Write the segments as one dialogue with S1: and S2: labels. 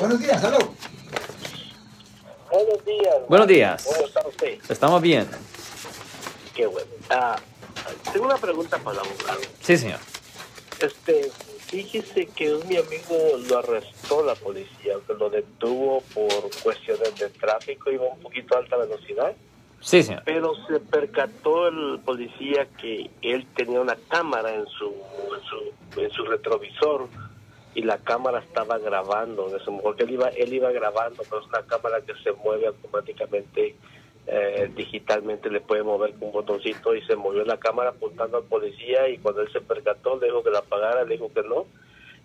S1: Buenos días, hello.
S2: Buenos días.
S3: Buenos días.
S2: ¿Cómo está usted?
S3: Estamos bien.
S2: Qué bueno. Ah, tengo una pregunta para el abogado.
S3: Sí, señor.
S2: Este, fíjese que mi amigo lo arrestó la policía, que lo detuvo por cuestiones de tráfico, iba un poquito a alta velocidad,
S3: Sí, señor.
S2: pero se percató el policía que él tenía una cámara en su, en su, en su retrovisor y la cámara estaba grabando, en ese- él iba, él iba grabando, pero es una cámara que se mueve automáticamente, eh, digitalmente le puede mover con un botoncito y se movió la cámara apuntando al policía y cuando él se percató le dijo que la apagara, le dijo que no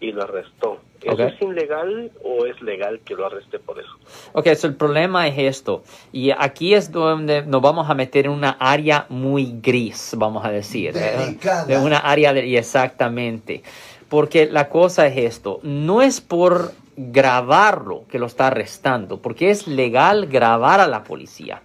S2: y lo arrestó. ¿Eso
S3: Ok.
S2: es ilegal o es legal que lo arreste por eso?
S3: Ok, so el problema es esto. Y aquí es donde nos vamos a meter en una área muy gris, vamos a decir. ¿eh?
S1: Delicada.
S3: De una área de, y exactamente. Porque la cosa es esto. No es por grabarlo que lo está arrestando, porque es legal grabar a la policía.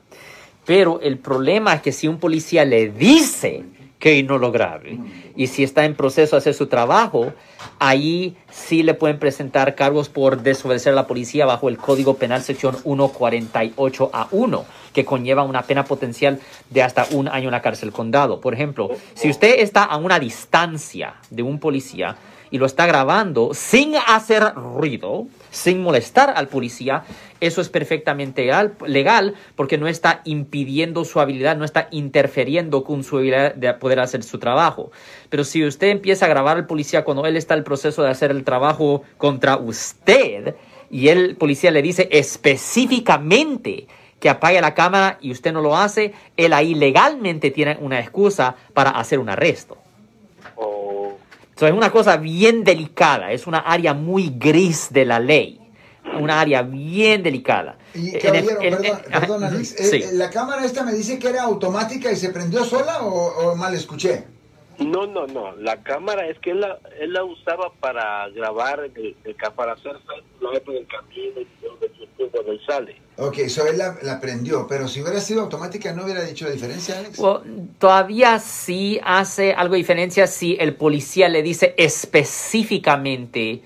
S3: Pero el problema es que si un policía le dice que no lo grabe y si está en proceso de hacer su trabajo, ahí sí le pueden presentar cargos por desobedecer a la policía bajo el Código Penal sección 148 a 1, que conlleva una pena potencial de hasta un año en la cárcel condado. Por ejemplo, si usted está a una distancia de un policía y lo está grabando sin hacer ruido, sin molestar al policía, eso es perfectamente legal, porque no está impidiendo su habilidad, no está interfiriendo con su habilidad de poder hacer su trabajo. Pero si usted empieza a grabar al policía cuando él está en el proceso de hacer el trabajo contra usted y el policía le dice específicamente que apague la cámara y usted no lo hace, él ahí legalmente tiene una excusa para hacer un arresto. So, es una cosa bien delicada, es una área muy gris de la ley, una área bien delicada.
S1: Y
S3: el-
S1: caballero,
S3: en-
S1: perdón,
S3: en-
S1: perdón, Alex,
S3: sí.
S1: eh, eh, ¿la cámara esta me dice que era automática y se prendió sola o, o mal escuché?
S2: No, no, no. La cámara es que él la, él la usaba para grabar el, el, ca- para hacer lo en el camino cuando él sale.
S1: Ok, so él la, la prendió, pero si hubiera sido automática no hubiera dicho la diferencia, Alex.
S3: Well, todavía sí hace algo de diferencia si el policía le dice específicamente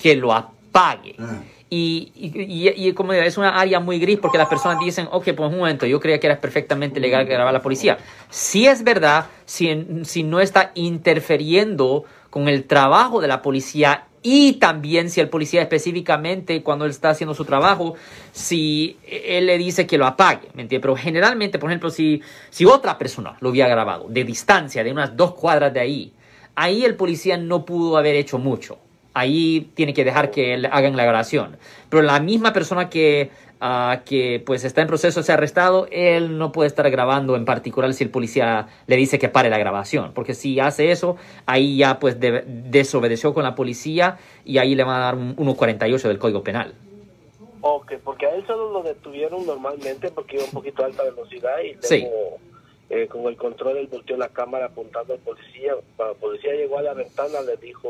S3: que lo apague.
S1: Ah.
S3: Y, y, y- y como digo, es una área muy gris porque las personas dicen, ok, pues un momento, yo creía que era perfectamente legal grabar a la policía. Si es verdad, si, si no está interfiriendo con el trabajo de la policía y también si el policía específicamente cuando él está haciendo su trabajo, si él le dice que lo apague, ¿me? Pero generalmente, por ejemplo, si, si otra persona lo hubiera grabado de distancia, de unas dos cuadras de ahí, ahí el policía no pudo haber hecho mucho ahí tiene que dejar que le hagan la grabación. Pero la misma persona que, ah, que pues está en proceso de ser arrestado, él no puede estar grabando en particular si el policía le dice que pare la grabación. Porque si hace eso, ahí ya pues de- desobedeció con la policía y ahí le van a dar un 1.48 del Código Penal.
S2: Ok, porque a él solo lo detuvieron normalmente porque iba un poquito a alta velocidad y luego
S3: Sí.
S2: eh, con el control él volteó la cámara apuntando al policía. Cuando el policía llegó a la ventana le dijo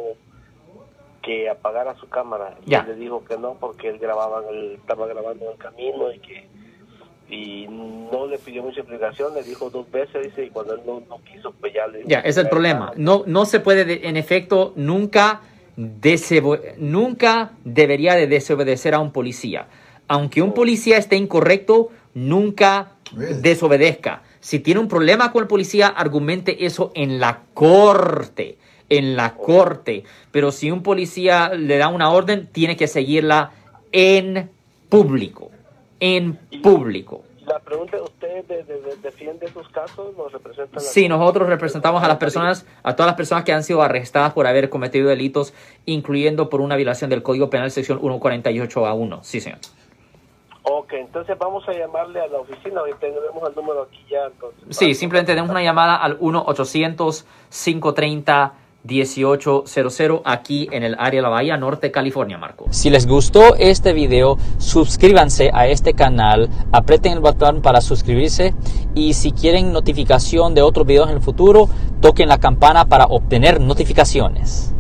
S2: que apagara su cámara. Y
S3: Ya.
S2: él le dijo que no porque él grababa, en el- estaba grabando en el camino y que y no le pidió mucha explicación, le dijo dos veces, dice, y cuando él no, no quiso, pues ya le dijo
S3: Ya, es el problema.
S2: estaba.
S3: No, no se puede, de- en efecto, nunca, nunca debería de desobedecer a un policía. Aunque un policía esté incorrecto, nunca
S1: Really?
S3: desobedezca. Si tiene un problema con el policía, argumente eso en la corte. En la corte. Pero si un policía le da una orden, tiene que seguirla en público. En público.
S2: La pregunta, ¿usted de- de- de- defiende esos casos? La
S3: Sí, nosotros representamos a las personas, a todas las personas que han sido arrestadas por haber cometido delitos, incluyendo por una violación del Código Penal sección 148 a 1. Sí, señor.
S2: Ok, entonces vamos a llamarle a la oficina. Ahorita tenemos el número aquí ya. Entonces,
S3: Sí, simplemente tenemos una llamada al 1-800-530-1800 aquí en el área de la Bahía Norte, California, Marco.
S4: Si les gustó este video, suscríbanse a este canal, aprieten el botón para suscribirse y si quieren notificación de otros videos en el futuro, toquen la campana para obtener notificaciones.